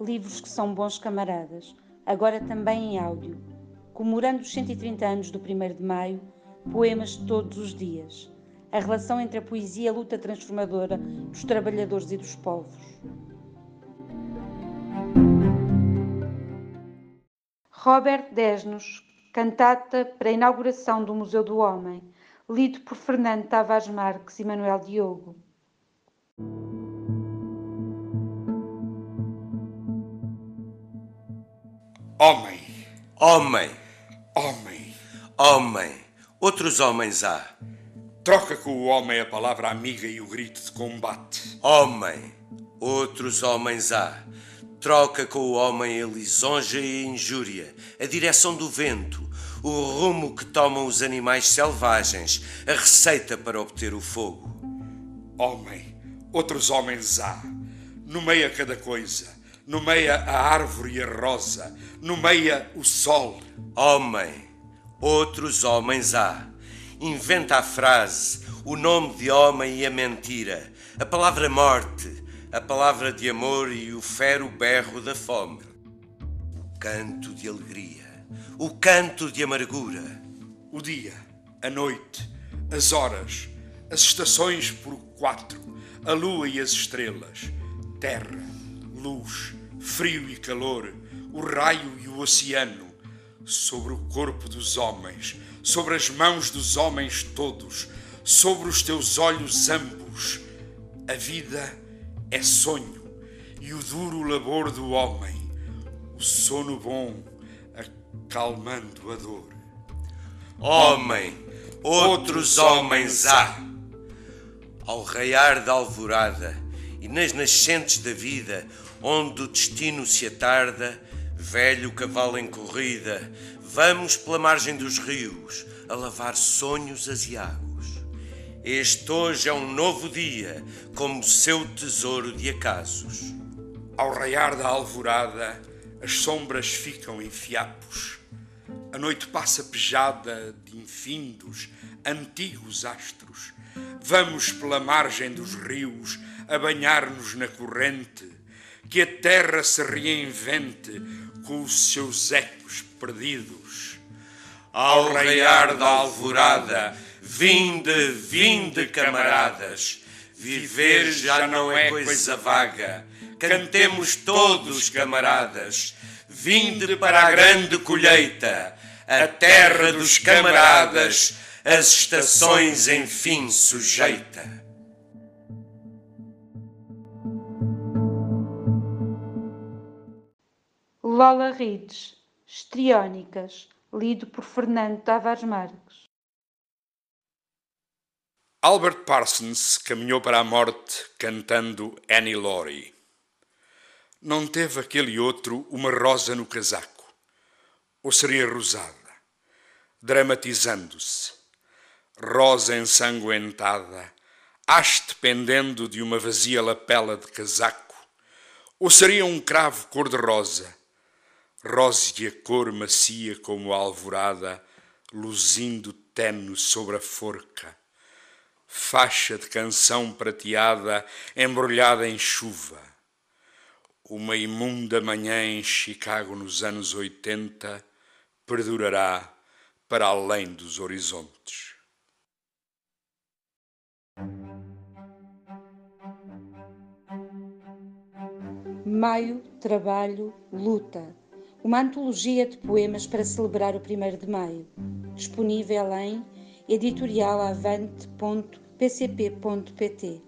livros que são bons camaradas, agora também em áudio, comemorando os 130 anos do 1 de Maio, poemas todos os dias, a relação entre a poesia e a luta transformadora dos trabalhadores e dos povos. Robert Desnos, cantata para a inauguração do Museu do Homem, lido por Fernando Tavares Marques e Manuel Diogo. Homem, Homem, homem, homem, outros homens há. troca com o homem a palavra amiga e o grito de combate. Homem, outros homens há. Troca com o homem a lisonja e a injúria, a direção do vento, o rumo que tomam os animais selvagens, a receita para obter o fogo. Homem, outros homens há. Nomeia cada coisa. Nomeia a árvore e a rosa. Nomeia o sol. Homem, outros homens há. Inventa a frase, o nome de homem e a mentira, a palavra morte, a palavra de amor e o fero berro da fome. O canto de alegria, o canto de amargura. O dia, a noite, as horas, as estações por quatro, a lua e as estrelas, terra, luz, frio e calor, o raio e o oceano, sobre o corpo dos homens, sobre as mãos dos homens todos, sobre os teus olhos ambos. A vida é sonho e o duro labor do homem, o sono bom acalmando a dor. Homem, outros homens há. Ao raiar da alvorada e nas nascentes da vida, onde o destino se atarda, velho cavalo em corrida, vamos pela margem dos rios a lavar sonhos aziagos. Este hoje é um novo dia, como seu tesouro de acasos. Ao raiar da alvorada, as sombras ficam em fiapos. A noite passa pejada de infindos, antigos astros. Vamos pela margem dos rios a banhar-nos na corrente, que a terra se reinvente com os seus ecos perdidos. Ao raiar da alvorada, vinde, vinde, camaradas. Viver já não é coisa vaga. Cantemos todos, camaradas. Vinde para a grande colheita, a terra dos camaradas, as estações enfim sujeita. Lola Rides, Estriónicas, lido por Fernando Tavares Marques. Albert Parsons caminhou para a morte cantando Annie Laurie. Não teve aquele outro uma rosa no casaco, ou seria rosada, dramatizando-se, rosa ensanguentada, haste pendendo de uma vazia lapela de casaco, ou seria um cravo cor-de-rosa, rósea cor macia como a alvorada, luzindo tenue sobre a forca, faixa de canção prateada embrulhada em chuva. Uma imunda manhã em Chicago nos anos 80 perdurará para além dos horizontes. Maio, Trabalho, Luta. Uma antologia de poemas para celebrar o 1 de Maio. Disponível em editorialavante.pcp.pt.